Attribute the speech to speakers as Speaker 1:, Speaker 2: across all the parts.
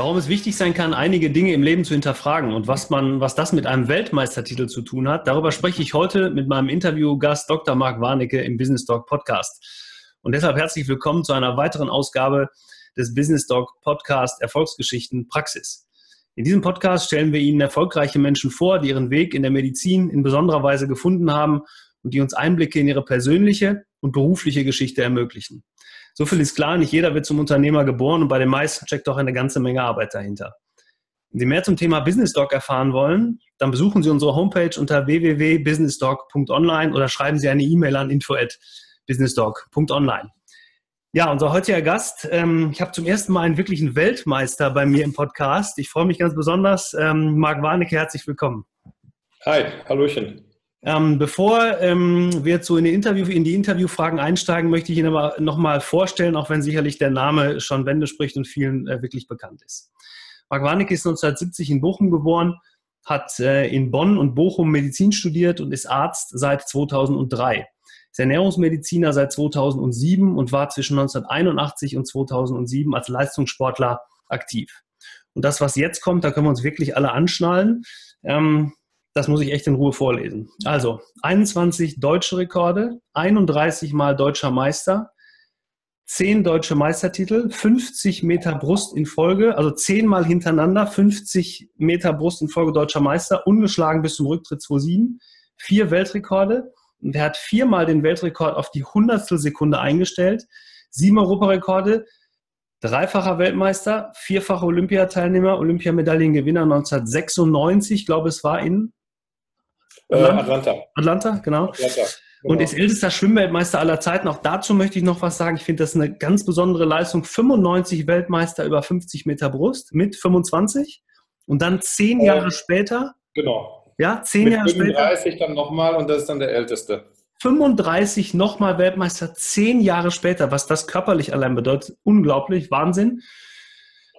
Speaker 1: warum es wichtig sein kann, einige Dinge im Leben zu hinterfragen und was man, was das mit einem Weltmeistertitel zu tun hat. Darüber spreche ich heute mit meinem Interviewgast Dr. Marc Warnecke im Business Talk Podcast. Und deshalb herzlich willkommen zu einer weiteren Ausgabe des Business Talk Podcast Erfolgsgeschichten Praxis. In diesem Podcast stellen wir Ihnen erfolgreiche Menschen vor, die ihren Weg in der Medizin in besonderer Weise gefunden haben und die uns Einblicke in ihre persönliche und berufliche Geschichte ermöglichen. So viel ist klar, nicht jeder wird zum Unternehmer geboren und bei den meisten steckt auch eine ganze Menge Arbeit dahinter. Wenn Sie mehr zum Thema Business Doc erfahren wollen, dann besuchen Sie unsere Homepage unter www.businessdoc.online oder schreiben Sie eine E-Mail an info@businessdoc.online. Ja, unser heutiger Gast, ähm, ich habe zum ersten Mal einen wirklichen Weltmeister bei mir im Podcast. Ich freue mich ganz besonders. Ähm, Marc Warnecke, herzlich willkommen.
Speaker 2: Hi, Hallöchen.
Speaker 1: Ähm, bevor ähm, wir jetzt so in die, Interview, in die Interviewfragen einsteigen, möchte ich Ihnen aber nochmal vorstellen, auch wenn sicherlich der Name schon Wände spricht und vielen äh, wirklich bekannt ist. Marc Warnecke ist 1970 in Bochum geboren, hat äh, in Bonn und Bochum Medizin studiert und ist Arzt seit 2003. Ist Ernährungsmediziner seit 2007 und war zwischen 1981 und 2007 als Leistungssportler aktiv. Und das, was jetzt kommt, da können wir uns wirklich alle anschnallen. Ähm, das muss ich echt in Ruhe vorlesen. Also 21 deutsche Rekorde, 31 Mal deutscher Meister, 10 deutsche Meistertitel, 50 Meter Brust in Folge, also 10 Mal hintereinander, 50 Meter Brust in Folge deutscher Meister, ungeschlagen bis zum Rücktritt 2007, vier Weltrekorde. Und er hat viermal den Weltrekord auf die Hundertstel Sekunde eingestellt, sieben Europarekorde, dreifacher Weltmeister, vierfacher Olympiateilnehmer, Olympiamedaillengewinner 1996, ich glaube, es war in
Speaker 2: äh, Atlanta.
Speaker 1: Atlanta, genau. Atlanta. Genau. Und ist ältester Schwimmweltmeister aller Zeiten. Auch dazu möchte ich noch was sagen. Ich finde das eine ganz besondere Leistung. 95 Weltmeister über 50 Meter Brust mit 25. Und dann zehn äh, Jahre später.
Speaker 2: Genau.
Speaker 1: Ja, zehn mit Jahre
Speaker 2: 35 später. 35 dann nochmal und das ist dann der älteste.
Speaker 1: 35 nochmal Weltmeister, zehn Jahre später. Was das körperlich allein bedeutet, unglaublich, Wahnsinn.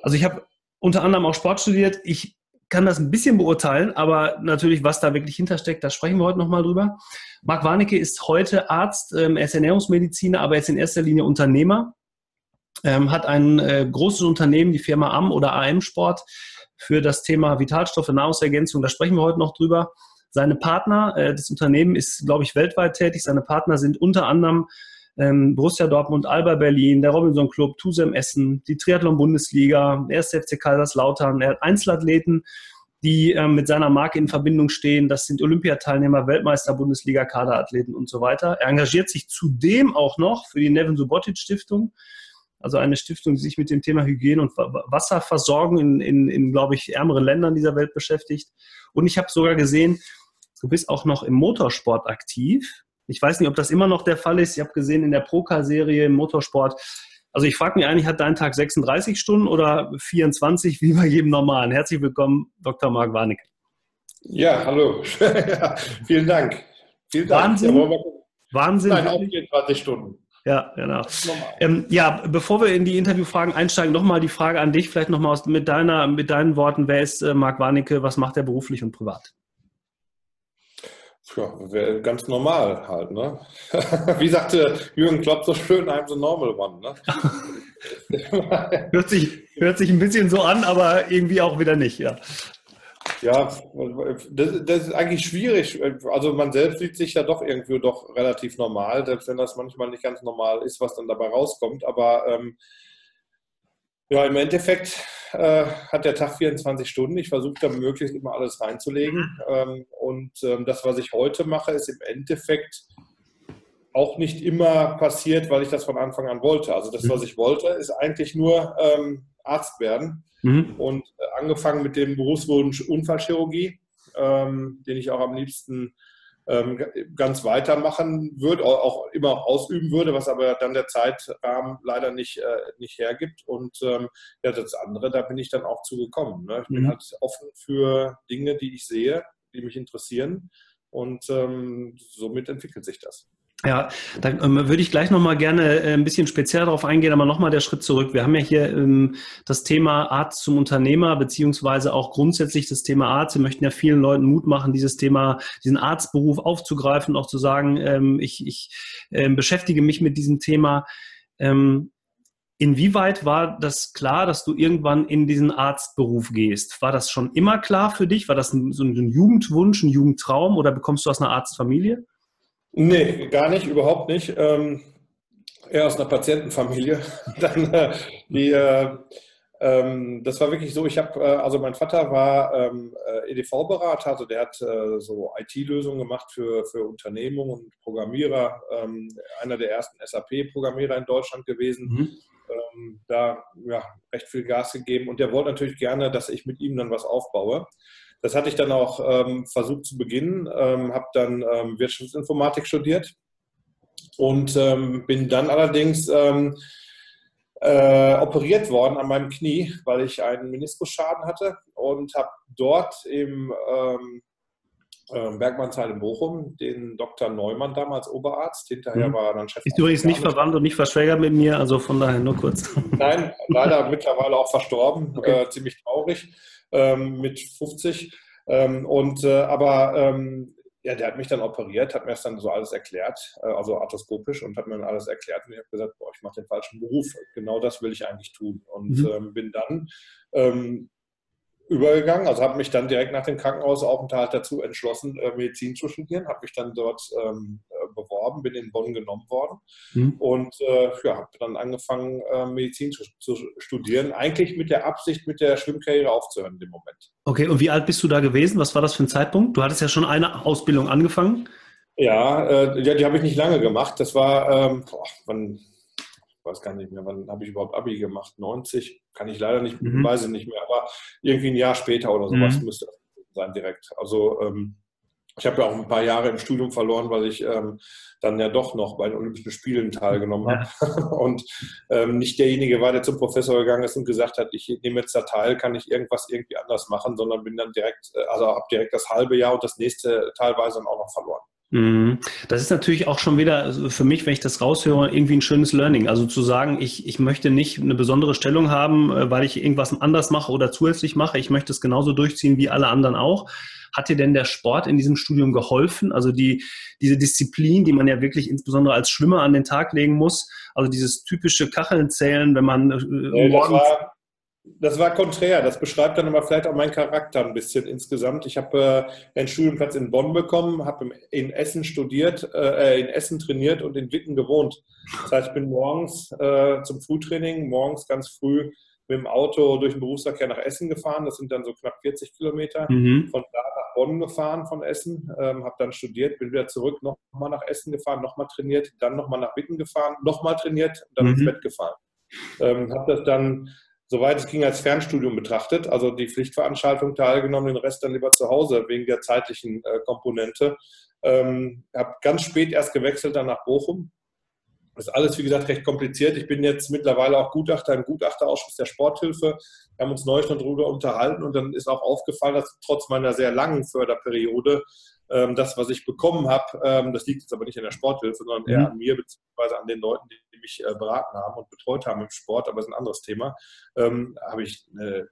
Speaker 1: Also ich habe unter anderem auch Sport studiert. Ich kann das ein bisschen beurteilen, aber natürlich, was da wirklich hintersteckt, da sprechen wir heute nochmal drüber. Marc Warnecke ist heute Arzt, ähm, er ist Ernährungsmediziner, aber er ist in erster Linie Unternehmer, ähm, hat ein äh, großes Unternehmen, die Firma AM oder AM Sport, für das Thema Vitalstoffe, Nahrungsergänzung, da sprechen wir heute noch drüber. Seine Partner, äh, das Unternehmen ist, glaube ich, weltweit tätig. Seine Partner sind unter anderem ähm, Borussia Dortmund, Alba Berlin, der Robinson Club, Tusem Essen, die Triathlon-Bundesliga, der FC Kaiserslautern. Er hat Einzelathleten, die ähm, mit seiner Marke in Verbindung stehen. Das sind Olympiateilnehmer, Weltmeister, Bundesliga, Kaderathleten und so weiter. Er engagiert sich zudem auch noch für die Nevin Subotic Stiftung, also eine Stiftung, die sich mit dem Thema Hygiene und Wasserversorgung in, in, in glaube ich, ärmeren Ländern dieser Welt beschäftigt. Und ich habe sogar gesehen, du bist auch noch im Motorsport aktiv. Ich weiß nicht, ob das immer noch der Fall ist. Ich habe gesehen in der Procar-Serie im Motorsport. Also ich frage mich eigentlich, hat dein Tag 36 Stunden oder 24 wie bei jedem normalen? Herzlich willkommen, Dr. Marc Warnecke.
Speaker 2: Ja, hallo. vielen Dank. Vielen Dank.
Speaker 1: Wahnsinn. Ja, Wahnsinn.
Speaker 2: Nein, auch 24 Stunden.
Speaker 1: Ja, genau. Ähm, ja, bevor wir in die Interviewfragen einsteigen, nochmal die Frage an dich, vielleicht nochmal mit, deiner, mit deinen Worten. Wer ist äh, Marc Warnecke? Was macht er beruflich und privat?
Speaker 2: Ja, ganz normal halt, ne? Wie sagte Jürgen Klopp so schön, I'm the normal one,
Speaker 1: ne? hört, sich, hört sich ein bisschen so an, aber irgendwie auch wieder nicht, ja.
Speaker 2: Ja, das, das, ist eigentlich schwierig. Also man selbst sieht sich ja doch irgendwie doch relativ normal, selbst wenn das manchmal nicht ganz normal ist, was dann dabei rauskommt. Aber ähm, ja, im Endeffekt äh, hat der Tag 24 Stunden. Ich versuche da möglichst immer alles reinzulegen. Mhm. Ähm, und ähm, das, was ich heute mache, ist im Endeffekt auch nicht immer passiert, weil ich das von Anfang an wollte. Also das, mhm. was ich wollte, ist eigentlich nur ähm, Arzt werden. Mhm. Und äh, angefangen mit dem Berufswunsch Unfallchirurgie, ähm, den ich auch am liebsten ganz weitermachen würde, auch immer ausüben würde, was aber dann der Zeitrahmen leider nicht, äh, nicht hergibt. Und ähm, ja, das andere, da bin ich dann auch zugekommen. Ne? Ich bin mhm. halt offen für Dinge, die ich sehe, die mich interessieren. Und ähm, somit entwickelt sich das.
Speaker 1: Ja, dann ähm, würde ich gleich nochmal gerne äh, ein bisschen speziell darauf eingehen, aber nochmal der Schritt zurück. Wir haben ja hier ähm, das Thema Arzt zum Unternehmer, beziehungsweise auch grundsätzlich das Thema Arzt. Wir möchten ja vielen Leuten Mut machen, dieses Thema, diesen Arztberuf aufzugreifen, auch zu sagen, ähm, ich, ich beschäftige mich mit diesem Thema. Inwieweit war das klar, dass du irgendwann in diesen Arztberuf gehst? War das schon immer klar für dich? War das so ein Jugendwunsch, ein Jugendtraum oder bekommst du aus einer Arztfamilie?
Speaker 2: Nee, gar nicht, überhaupt nicht. Ähm, eher aus einer Patientenfamilie. Dann, äh, die, äh, ähm, das war wirklich so, ich habe, äh, also mein Vater war ähm, äh, EDV-Berater, also der hat äh, so IT-Lösungen gemacht für, für Unternehmungen und Programmierer, ähm, einer der ersten SAP-Programmierer in Deutschland gewesen. Mhm. Ähm, da ja, recht viel Gas gegeben und der wollte natürlich gerne, dass ich mit ihm dann was aufbaue. Das hatte ich dann auch ähm, versucht zu beginnen, ähm, habe dann Wirtschaftsinformatik studiert und bin dann allerdings äh, operiert worden an meinem Knie, weil ich einen Meniskusschaden hatte und habe dort im ähm, äh, Bergmannsheil in Bochum den Dr. Neumann damals Oberarzt, hinterher mhm. war dann Chef.
Speaker 1: Ist übrigens nicht verwandt und nicht verschwägert mit mir, also von daher nur kurz.
Speaker 2: Nein, leider mittlerweile auch verstorben, okay. äh, ziemlich traurig ähm, mit 50. Ähm, und äh, aber ähm, ja, der hat mich dann operiert, hat mir das dann so alles erklärt, äh, also arthroskopisch und hat mir dann alles erklärt und ich habe gesagt, boah, ich mache den falschen Beruf. Genau das will ich eigentlich tun. Und mhm. ähm, bin dann ähm, übergegangen, also habe mich dann direkt nach dem Krankenhausaufenthalt dazu entschlossen, äh, Medizin zu studieren, habe mich dann dort ähm, äh, beworben, bin in Bonn genommen worden mhm. und äh, ja, habe dann angefangen, äh, Medizin zu, zu, studieren, eigentlich mit der Absicht, mit der Schwimmkarriere aufzuhören dem Moment.
Speaker 1: Okay, und wie alt bist du da gewesen? Was war das für ein Zeitpunkt? Du hattest ja schon eine Ausbildung angefangen.
Speaker 2: Ja, äh, ja die habe ich nicht lange gemacht. Das war, ähm, boah, wann, weiß gar nicht mehr, wann habe ich überhaupt Abi gemacht? 90? Kann ich leider nicht, mhm. weiß ich nicht mehr, aber irgendwie ein Jahr später oder sowas mhm. müsste das sein direkt. Also ähm, ich habe ja auch ein paar Jahre im Studium verloren, weil ich ähm, dann ja doch noch bei den Olympischen Spielen teilgenommen ja. habe und ähm, nicht derjenige war, der zum Professor gegangen ist und gesagt hat, ich nehme jetzt da teil, kann ich irgendwas irgendwie anders machen, sondern bin dann direkt, äh, also habe direkt das halbe Jahr und das nächste teilweise dann auch noch verloren.
Speaker 1: Mhm. Das ist natürlich auch schon wieder also für mich, wenn ich das raushöre, irgendwie ein schönes Learning. Also zu sagen, ich, ich möchte nicht eine besondere Stellung haben, äh, weil ich irgendwas anders mache oder zusätzlich mache. Ich möchte es genauso durchziehen wie alle anderen auch. Hat dir denn der Sport in diesem Studium geholfen? Also die, diese Disziplin, die man ja wirklich insbesondere als Schwimmer an den Tag legen muss. Also dieses typische Kacheln zählen, wenn man äh,
Speaker 2: morgens das war konträr. Das beschreibt dann aber vielleicht auch meinen Charakter ein bisschen insgesamt. Ich habe äh, einen Studienplatz in Bonn bekommen, habe in Essen studiert, äh, in Essen trainiert und in Witten gewohnt. Das heißt, ich bin morgens äh, zum Frühtraining, morgens ganz früh mit dem Auto durch den Berufsverkehr nach Essen gefahren. Das sind dann so knapp 40 Kilometer. Mhm. Von da nach Bonn gefahren von Essen, ähm, habe dann studiert, bin wieder zurück, nochmal nach Essen gefahren, nochmal trainiert, dann nochmal nach Witten gefahren, nochmal trainiert und dann mhm. ins Bett gefahren. Ähm, habe das dann soweit es ging, als Fernstudium betrachtet, also die Pflichtveranstaltung teilgenommen, den Rest dann lieber zu Hause wegen der zeitlichen äh, Komponente. Ähm, habe ganz spät erst gewechselt dann nach Bochum. Das ist alles, wie gesagt, recht kompliziert. Ich bin jetzt mittlerweile auch Gutachter im Gutachterausschuss der Sporthilfe. Wir haben uns neulich noch darüber unterhalten und dann ist auch aufgefallen, dass trotz meiner sehr langen Förderperiode ähm, das, was ich bekommen habe, ähm, das liegt jetzt aber nicht an der Sporthilfe, sondern eher mhm. an mir beziehungsweise an den Leuten, die mich äh, beraten haben und betreut haben im Sport, aber das ist ein anderes Thema, ähm, habe ich eine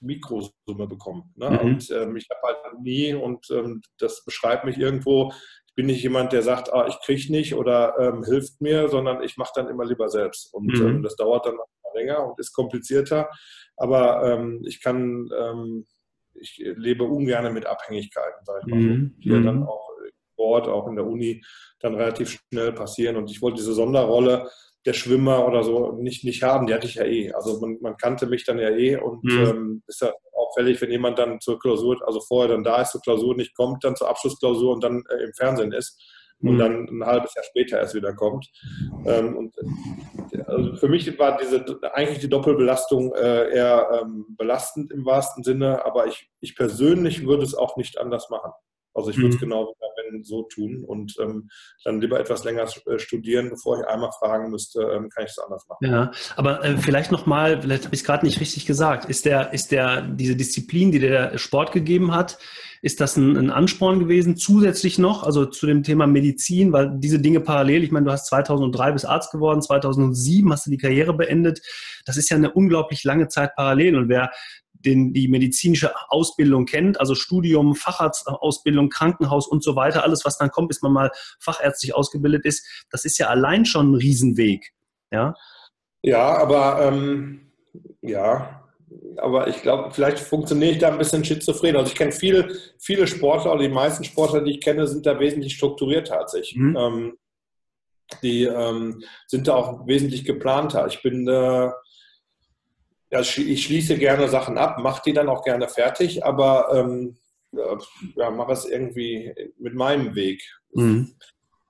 Speaker 2: Mikrosumme bekommen. Ne? Mhm. Und ähm, ich habe halt nie, und ähm, das beschreibt mich irgendwo, bin nicht jemand, der sagt, ah, ich kriege nicht oder ähm, hilft mir, sondern ich mache dann immer lieber selbst. Und mhm. ähm, das dauert dann länger und ist komplizierter. Aber ähm, ich kann ähm, ich lebe ungern mit Abhängigkeiten, sage ich mal, mhm. die ja dann mhm. auch im Sport, auch in der Uni dann relativ schnell passieren. Und ich wollte diese Sonderrolle der Schwimmer oder so nicht, nicht haben, die hatte ich ja eh. Also man, man kannte mich dann ja eh und mhm. ähm, ist ja auffällig, wenn jemand dann zur Klausur, also vorher dann da ist, zur Klausur nicht kommt, dann zur Abschlussklausur und dann äh, im Fernsehen ist und mhm. dann ein halbes Jahr später erst wieder kommt. Ähm, und also für mich war diese eigentlich die Doppelbelastung äh, eher ähm, belastend im wahrsten Sinne, aber ich, ich persönlich würde es auch nicht anders machen. Also ich würde es mhm. genau wenn so tun und ähm, dann lieber etwas länger äh, studieren, bevor ich einmal fragen müsste, ähm, kann ich es anders machen.
Speaker 1: Ja, aber äh, vielleicht nochmal, vielleicht habe ich es gerade nicht richtig gesagt, ist der, ist der, diese Disziplin, die der Sport gegeben hat, ist das ein, ein, Ansporn gewesen, zusätzlich noch, also zu dem Thema Medizin, weil diese Dinge parallel, ich meine, du hast 2003 bis Arzt geworden, 2007 hast du die Karriere beendet. Das ist ja eine unglaublich lange Zeit parallel. Und wer den, die medizinische Ausbildung kennt, also Studium, Facharztausbildung, Krankenhaus und so weiter, alles, was dann kommt, bis man mal fachärztlich ausgebildet ist, das ist ja allein schon ein Riesenweg. Ja.
Speaker 2: Ja, aber ähm, ja, aber ich glaube, vielleicht funktioniere ich da ein bisschen schizophren. Also ich kenne viele, viele Sportler, oder die meisten Sportler, die ich kenne, sind da wesentlich strukturierter als ich. Mhm. Ähm, die ähm, sind da auch wesentlich geplanter. Ich bin, äh, ja, ich schließe gerne Sachen ab, mache die dann auch gerne fertig, aber ähm, ja, mache es irgendwie mit meinem Weg. Mhm.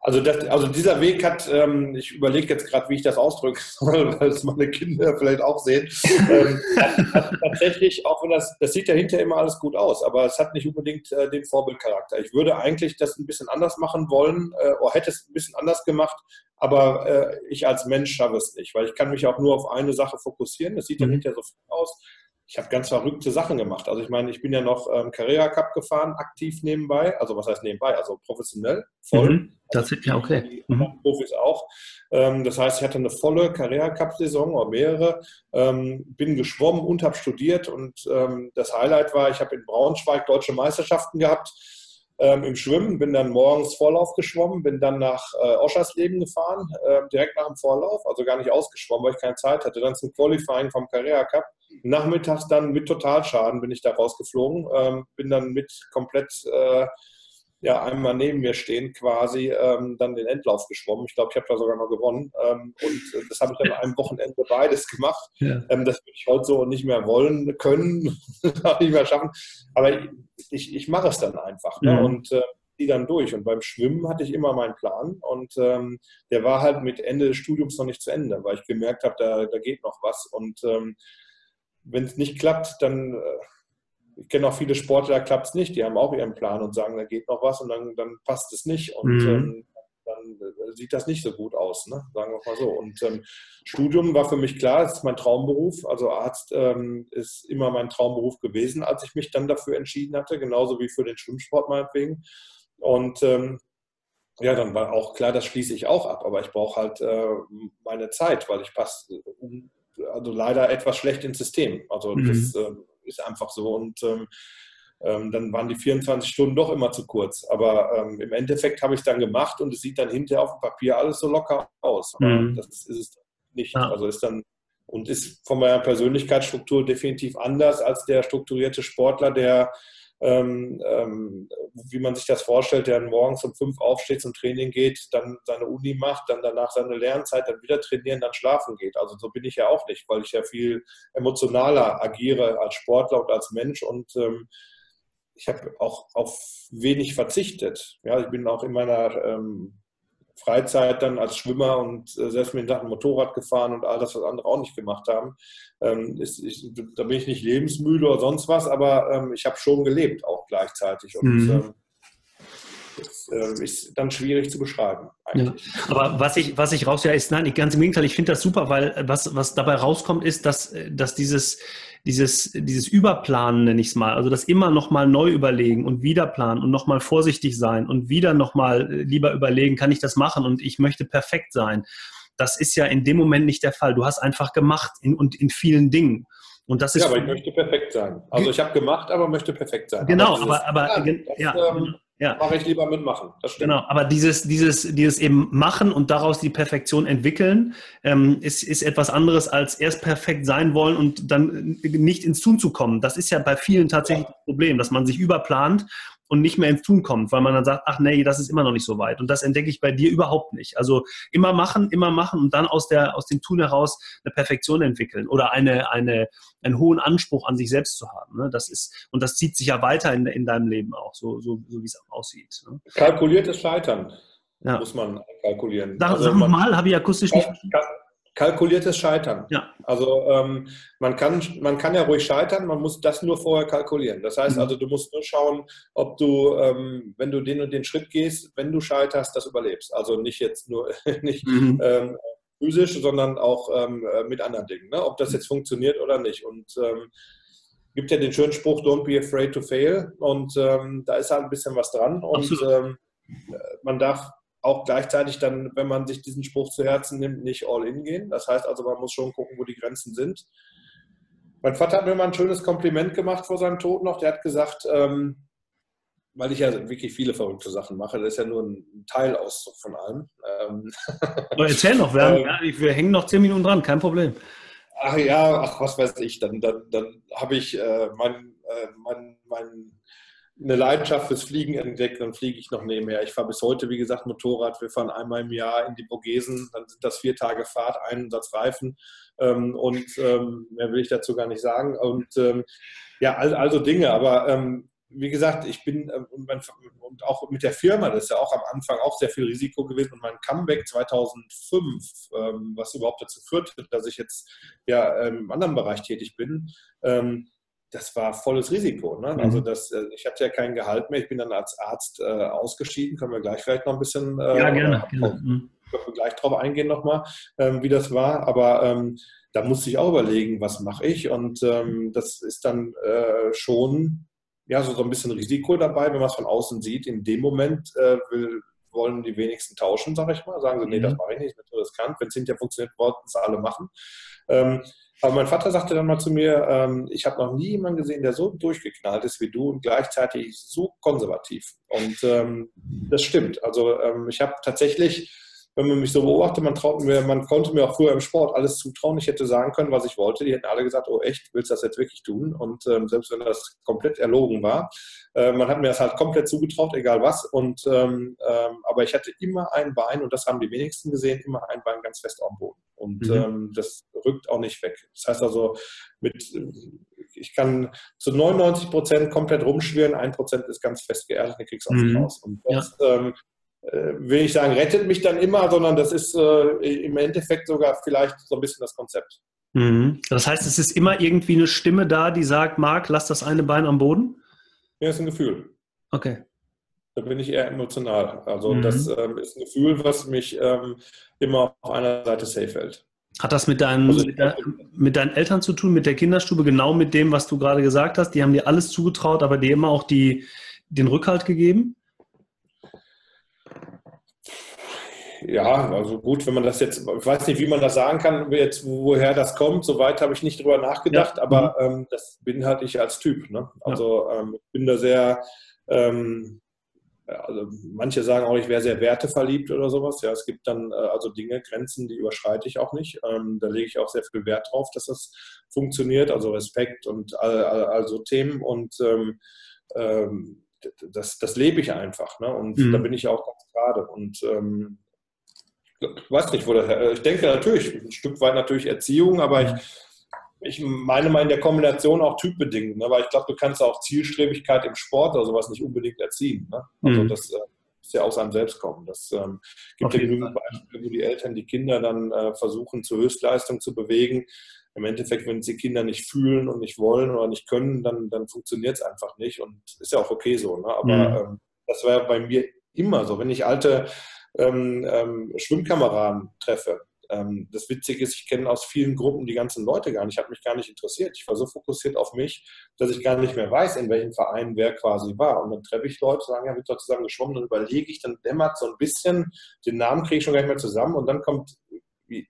Speaker 2: Also, das, also dieser Weg hat, ähm, ich überlege jetzt gerade, wie ich das ausdrücken soll, weil es meine Kinder vielleicht auch sehen, ähm, hat, hat tatsächlich, auch wenn das, das sieht ja hinterher immer alles gut aus, aber es hat nicht unbedingt äh, den Vorbildcharakter. Ich würde eigentlich das ein bisschen anders machen wollen, äh, oder hätte es ein bisschen anders gemacht, aber äh, ich als Mensch schaffe es nicht, weil ich kann mich auch nur auf eine Sache fokussieren. Das sieht dann mhm. hinterher so aus ich habe ganz verrückte Sachen gemacht. Also ich meine, ich bin ja noch ähm, Carrera Cup gefahren, aktiv nebenbei. Also was heißt nebenbei? Also professionell, voll.
Speaker 1: Mhm, das ist ja okay.
Speaker 2: Mhm. Profis auch. Ähm, das heißt, ich hatte eine volle Carrera Cup Saison oder mehrere. Ähm, bin geschwommen und habe studiert. Und ähm, das Highlight war, ich habe in Braunschweig deutsche Meisterschaften gehabt ähm, im Schwimmen, bin dann morgens Vorlauf geschwommen, bin dann nach äh, Oschersleben gefahren, äh, direkt nach dem Vorlauf, also gar nicht ausgeschwommen, weil ich keine Zeit hatte. Dann zum Qualifying vom Carrera Cup. Nachmittags dann mit Totalschaden bin ich da rausgeflogen, ähm, bin dann mit komplett äh, ja, einmal neben mir stehen quasi ähm, dann den Endlauf geschwommen. Ich glaube, ich habe da sogar noch gewonnen. Ähm, und äh, das habe ich dann an einem Wochenende beides gemacht. Ja. Ähm, das würde ich heute so nicht mehr wollen können, nicht mehr schaffen. Aber ich, ich mache es dann einfach ne? Mhm. und äh, die dann durch. Und beim Schwimmen hatte ich immer meinen Plan und ähm, der war halt mit Ende des Studiums noch nicht zu Ende, weil ich gemerkt habe, da, da geht noch was. Und ähm, wenn es nicht klappt, dann... Äh, ich kenne auch viele Sportler, da klappt es nicht. Die haben auch ihren Plan und sagen, da geht noch was und dann, dann passt es nicht. Und mhm. ähm, dann äh, sieht das nicht so gut aus, ne? sagen wir mal so. Und ähm, Studium war für mich klar, es ist mein Traumberuf. Also Arzt ähm, ist immer mein Traumberuf gewesen, als ich mich dann dafür entschieden hatte, genauso wie für den Schwimmsport meinetwegen. Und ähm, ja, dann war auch klar, das schließe ich auch ab, aber ich brauche halt äh, meine Zeit, weil ich passe also leider etwas schlecht ins System. Also mhm. das äh, ist einfach so. Und ähm, ähm, dann waren die 24 Stunden doch immer zu kurz. Aber ähm, im Endeffekt habe ich es dann gemacht und es sieht dann hinterher auf dem Papier alles so locker aus. Mhm. das ist es nicht. Ja. Also ist dann und ist von meiner Persönlichkeitsstruktur definitiv anders als der strukturierte Sportler, der ähm, ähm, wie man sich das vorstellt, der morgens um fünf aufsteht, zum Training geht, dann seine Uni macht, dann danach seine Lernzeit, dann wieder trainieren, dann schlafen geht. Also so bin ich ja auch nicht, weil ich ja viel emotionaler agiere als Sportler und als Mensch und ähm, ich habe auch auf wenig verzichtet. Ja, ich bin auch in meiner ähm, Freizeit dann als Schwimmer und äh, selbst mit Sachen Motorrad gefahren und all das, was andere auch nicht gemacht haben. Ähm, ist, ich, da bin ich nicht lebensmüde oder sonst was, aber ähm, ich habe schon gelebt auch gleichzeitig. Und mhm. ähm, das äh, ist dann schwierig zu beschreiben.
Speaker 1: Ja. Aber was ich, was ich raus ja ist, nein, ganz im Gegenteil, ich finde das super, weil äh, was, was dabei rauskommt, ist, dass, äh, dass dieses, dieses, dieses Überplanen, nenne ich es mal, also das immer nochmal neu überlegen und wieder planen und nochmal vorsichtig sein und wieder nochmal lieber überlegen, kann ich das machen und ich möchte perfekt sein. Das ist ja in dem Moment nicht der Fall. Du hast einfach gemacht in, und in vielen Dingen. Und das ist
Speaker 2: ja, aber ich möchte perfekt sein. Also ich habe gemacht, aber möchte perfekt sein.
Speaker 1: Genau, aber, aber, aber
Speaker 2: ja, ja, ähm, ja. mache ich lieber mitmachen.
Speaker 1: Genau, aber dieses, dieses, dieses eben machen und daraus die Perfektion entwickeln, ähm, ist, ist etwas anderes als erst perfekt sein wollen und dann nicht ins Tun zu kommen. Das ist ja bei vielen tatsächlich ja. das Problem, dass man sich überplant und nicht mehr ins Tun kommt, weil man dann sagt, ach nee, das ist immer noch nicht so weit. Und das entdecke ich bei dir überhaupt nicht. Also immer machen, immer machen und dann aus, der, aus dem Tun heraus eine Perfektion entwickeln oder eine, eine, einen hohen Anspruch an sich selbst zu haben. Ne? Das ist, und das zieht sich ja weiter in, in deinem Leben auch, so, so, so wie es aussieht. Ne?
Speaker 2: Kalkuliertes Scheitern ja. muss man kalkulieren.
Speaker 1: Sag, also sag mal, habe ich akustisch nicht verstanden
Speaker 2: kalkuliertes Scheitern. Ja. Also ähm, man, kann, man kann ja ruhig scheitern, man muss das nur vorher kalkulieren. Das heißt mhm. also, du musst nur schauen, ob du, ähm, wenn du den und den Schritt gehst, wenn du scheiterst, das überlebst. Also nicht jetzt nur nicht mhm. ähm, physisch, sondern auch ähm, äh, mit anderen Dingen. Ne? Ob das jetzt funktioniert oder nicht. Und ähm, gibt ja den schönen Spruch, don't be afraid to fail. Und ähm, da ist halt ein bisschen was dran. Und ähm, man darf auch gleichzeitig dann, wenn man sich diesen Spruch zu Herzen nimmt, nicht all in gehen. Das heißt also, man muss schon gucken, wo die Grenzen sind. Mein Vater hat mir mal ein schönes Kompliment gemacht vor seinem Tod noch. Der hat gesagt, ähm, weil ich ja wirklich viele verrückte Sachen mache. Das ist ja nur ein Teilauszug von allem. Ähm,
Speaker 1: erzähl noch, wir, haben, ähm, wir, hängen noch zehn Minuten dran, kein Problem.
Speaker 2: Ach ja, ach, was weiß ich, dann, dann, dann habe ich äh, mein, äh, mein, mein, eine Leidenschaft fürs Fliegen entdeckt, dann fliege ich noch nebenher. Ich fahre bis heute, wie gesagt, Motorrad. Wir fahren einmal im Jahr in die Vogesen, dann sind das vier Tage Fahrt, einen Satz Reifen ähm, und ähm, mehr will ich dazu gar nicht sagen. Und ähm, ja, also Dinge, aber ähm, wie gesagt, ich bin äh, und auch mit der Firma, das ist ja auch am Anfang auch sehr viel Risiko gewesen und mein Comeback 2005, ähm, was überhaupt dazu führte, dass ich jetzt ja im anderen Bereich tätig bin, ähm, das war volles Risiko. Ne? Mhm. Also das, äh, ich hatte ja kein Gehalt mehr. Ich bin dann als Arzt äh, ausgeschieden. Können wir gleich vielleicht noch ein bisschen
Speaker 1: äh, ja, gerne, gerne.
Speaker 2: Mhm. gleich drauf eingehen nochmal, ähm, wie das war. Aber ähm, da musste ich auch überlegen, was mache ich. Und ähm, das ist dann äh, schon ja, so, so ein bisschen Risiko dabei, wenn man es von außen sieht. In dem Moment äh, will, wollen die wenigsten tauschen, sage ich mal. Sagen sie, nee, das mhm. mache ich nicht, das ist riskant. Wenn es hinterher funktioniert, wollten es alle machen. Ähm, aber mein Vater sagte dann mal zu mir, ähm, ich habe noch nie jemanden gesehen, der so durchgeknallt ist wie du und gleichzeitig so konservativ. Und ähm, das stimmt. Also ähm, ich habe tatsächlich wenn man mich so beobachtet, man traut mir, man konnte mir auch früher im Sport alles zutrauen. Ich hätte sagen können, was ich wollte. Die hätten alle gesagt, oh echt, willst du das jetzt wirklich tun? Und ähm, selbst wenn das komplett erlogen war, äh, man hat mir das halt komplett zugetraut, egal was. Und ähm, ähm, aber ich hatte immer ein Bein, und das haben die wenigsten gesehen, immer ein Bein ganz fest am Boden. Und mhm. Ähm, das rückt auch nicht weg. Das heißt also, mit, ich kann zu 99 Prozent komplett rumschwirren, ein Prozent ist ganz fest geerdet, dann kriegst du auch nicht mhm. raus. Und das, ja ähm, äh, will ich sagen, rettet mich dann immer, sondern das ist äh, im Endeffekt sogar vielleicht so ein bisschen das Konzept.
Speaker 1: Mhm. Das heißt, es ist immer irgendwie eine Stimme da, die sagt, Marc, lass das eine Bein am Boden?
Speaker 2: Ja, ist ein Gefühl.
Speaker 1: Okay.
Speaker 2: Da bin ich eher emotional. Also mhm. das ähm, ist ein Gefühl, was mich ähm, immer auf einer Seite safe hält.
Speaker 1: Hat das mit deinen, also, mit, de, mit, deinen Eltern zu tun, mit der Kinderstube, genau mit dem, was du gerade gesagt hast? Die haben dir alles zugetraut, aber dir immer auch die, den Rückhalt gegeben?
Speaker 2: Ja, also gut, wenn man das jetzt, ich weiß nicht, wie man das sagen kann, jetzt, woher das kommt, soweit habe ich nicht drüber nachgedacht, ja. aber mhm. ähm, das bin halt ich als Typ. Ne? Also ähm, ich bin da sehr, ähm, also manche sagen auch, ich wäre sehr werteverliebt oder sowas. Ja, es gibt dann äh, also Dinge, Grenzen, die überschreite ich auch nicht. Ähm, da lege ich auch sehr viel Wert drauf, dass das funktioniert, also Respekt und all, all, all so Themen und ähm, ähm, das, das lebe ich einfach. Ne? Und mhm. da bin ich auch ganz gerade. Und ähm, weiß nicht, wo das. Ich denke natürlich, ein Stück weit natürlich Erziehung, aber ich, ich meine mal in der Kombination auch typbedingt. Ne? Weil ich glaube, du kannst auch Zielstrebigkeit im Sport oder sowas nicht unbedingt erziehen. Ne? Also mhm. das äh, ist ja aus einem selbst kommen. Das ähm, gibt ja genügend Beispiele, wo die Eltern die Kinder dann äh, versuchen, zur Höchstleistung zu bewegen. Im Endeffekt, wenn es die Kinder nicht fühlen und nicht wollen oder nicht können, dann, dann funktioniert es einfach nicht. Und ist ja auch okay so. Ne? Aber mhm. ähm, das war bei mir immer so. Wenn ich alte ähm, ähm, Schwimmkameraden treffe. Ähm, das Witzige ist, ich kenne aus vielen Gruppen die ganzen Leute gar nicht, hat mich gar nicht interessiert. Ich war so fokussiert auf mich, dass ich gar nicht mehr weiß, in welchem Verein wer quasi war. Und dann treffe ich Leute, sagen, ja, wir sind zusammen geschwommen, dann überlege ich, dann dämmert so ein bisschen, den Namen kriege ich schon gar nicht mehr zusammen und dann kommt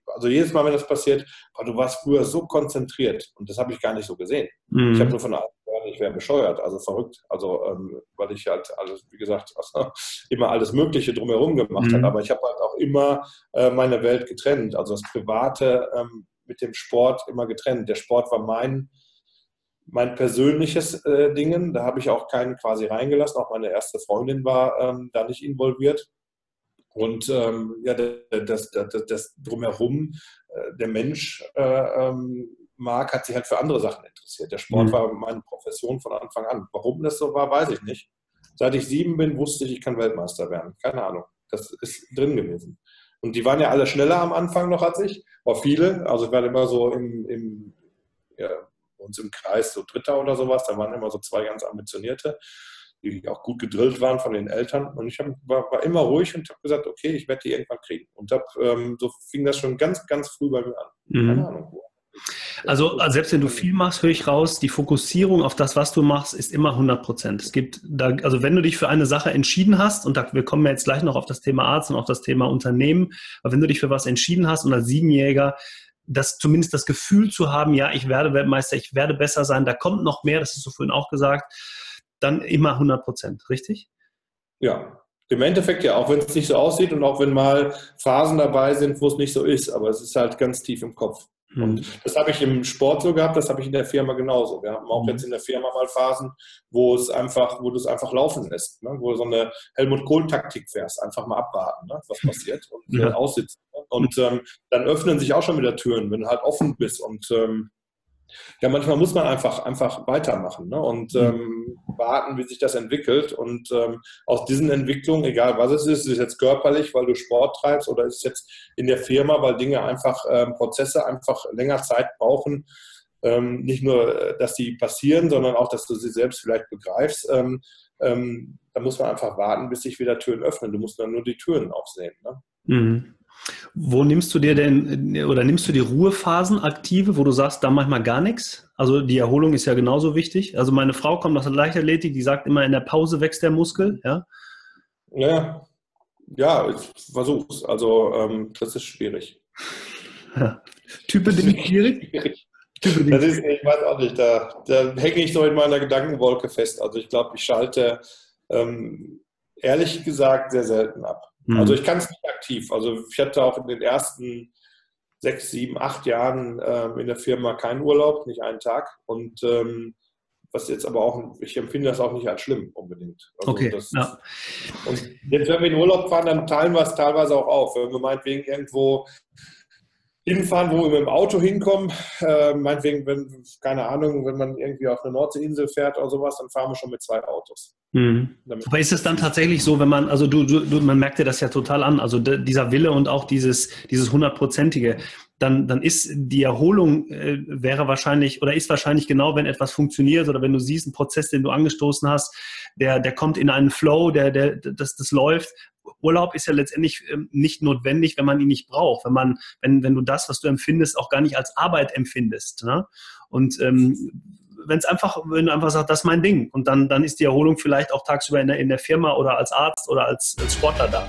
Speaker 2: also jedes Mal, wenn das passiert, oh, du warst früher so konzentriert und das habe ich gar nicht so gesehen. Mhm. Ich habe nur von der ich wäre bescheuert, also verrückt. Also, ähm, weil ich halt alles, wie gesagt, also immer alles Mögliche drumherum gemacht mhm. habe. Aber ich habe halt auch immer äh, meine Welt getrennt. Also das Private ähm, mit dem Sport immer getrennt. Der Sport war mein, mein persönliches äh, Dingen. Da habe ich auch keinen quasi reingelassen. Auch meine erste Freundin war ähm, da nicht involviert. Und ähm, ja, das, das, das, das drumherum, äh, der Mensch äh, ähm, Marc hat sich halt für andere Sachen interessiert. Der Sport mhm. war meine Profession von Anfang an. Warum das so war, weiß ich nicht. Seit ich sieben bin, wusste ich, ich kann Weltmeister werden. Keine Ahnung. Das ist drin gewesen. Und die waren ja alle schneller am Anfang noch als ich. War viele. Also ich war immer so im, im ja, uns im Kreis so Dritter oder sowas. Da waren immer so zwei ganz ambitionierte, die auch gut gedrillt waren von den Eltern. Und ich hab, war, war immer ruhig und habe gesagt, okay, ich werde die irgendwann kriegen. Und hab, ähm, so fing das schon ganz, ganz früh bei mir an. Mhm. Keine Ahnung. Wo.
Speaker 1: Also, also selbst wenn du viel machst, höre ich raus, die Fokussierung auf das, was du machst, ist immer 100 Prozent. Es gibt da, also wenn du dich für eine Sache entschieden hast, und da, wir kommen ja jetzt gleich noch auf das Thema Arzt und auf das Thema Unternehmen, aber wenn du dich für was entschieden hast und als Siebenjäger das zumindest das Gefühl zu haben, ja, ich werde Weltmeister, ich werde besser sein, da kommt noch mehr, das hast du vorhin auch gesagt, dann immer 100 Prozent, richtig?
Speaker 2: Ja, im Endeffekt ja, auch wenn es nicht so aussieht und auch wenn mal Phasen dabei sind, wo es nicht so ist, aber es ist halt ganz tief im Kopf. Mhm. Und das habe ich im Sport so gehabt, das habe ich in der Firma genauso. Wir haben auch mhm. jetzt in der Firma mal Phasen, wo es einfach, wo du es einfach laufen lässt, ne? wo du so eine Helmut Kohl-Taktik fährst, einfach mal abwarten, ne? was passiert und ja. aussitzen. Ne? Und ähm, dann öffnen sich auch schon wieder Türen, wenn du halt offen bist und ähm, ja, manchmal muss man einfach, einfach weitermachen ne? und mhm. ähm, warten, wie sich das entwickelt. Und ähm, aus diesen Entwicklungen, egal was es ist, ist es jetzt körperlich, weil du Sport treibst oder ist es jetzt in der Firma, weil Dinge einfach, ähm, Prozesse einfach länger Zeit brauchen. Ähm, nicht nur, äh, dass die passieren, sondern auch, dass du sie selbst vielleicht begreifst. Ähm, ähm, da muss man einfach warten, bis sich wieder Türen öffnen. Du musst dann nur die Türen aufsehen. Ne? Mhm.
Speaker 1: Wo nimmst du dir denn oder nimmst du die Ruhephasen aktive, wo du sagst, da manchmal gar nichts? Also die Erholung ist ja genauso wichtig. Also meine Frau kommt aus der Leichtathletik, die sagt immer, in der Pause wächst der Muskel, ja?
Speaker 2: Ja, ja ich versuch's. Also ähm, das ist schwierig.
Speaker 1: Ja. Typbedingt schwierig?
Speaker 2: schwierig. Das ist, ich weiß auch nicht, da, da hänge ich so in meiner Gedankenwolke fest. Also ich glaube, ich schalte ähm, ehrlich gesagt sehr selten ab. Mhm. Also ich kann es nicht aktiv. Also ich hatte auch in den ersten sechs, sieben, acht Jahren ähm, in der Firma keinen Urlaub, nicht einen Tag. Und ähm, was jetzt aber auch, ich empfinde das auch nicht als schlimm unbedingt.
Speaker 1: Also okay.
Speaker 2: Das,
Speaker 1: ja.
Speaker 2: Und jetzt, wenn wir in Urlaub fahren, dann teilen wir es teilweise auch auf. Wenn wir meinetwegen irgendwo hinfahren, wo wir mit dem Auto hinkommen. Äh, meinetwegen, wenn, keine Ahnung, wenn man irgendwie auf eine Nordseeinsel fährt oder sowas, dann fahren wir schon mit zwei Autos.
Speaker 1: Mhm. Aber ist es dann tatsächlich so, wenn man, also du, du, man merkt dir das ja total an, also dieser Wille und auch dieses, dieses hundertprozentige, dann, dann ist die Erholung äh, wäre wahrscheinlich oder ist wahrscheinlich genau, wenn etwas funktioniert oder wenn du siehst, ein Prozess, den du angestoßen hast, der, der kommt in einen Flow, der, der, das, das läuft. Urlaub ist ja letztendlich ähm, nicht notwendig, wenn man ihn nicht braucht, wenn man, wenn, wenn du das, was du empfindest, auch gar nicht als Arbeit empfindest. Ne? Und ähm, wenn es einfach, wenn du einfach sagst, das ist mein Ding und dann, dann ist die Erholung vielleicht auch tagsüber in der, in der Firma oder als Arzt oder als, als Sportler da.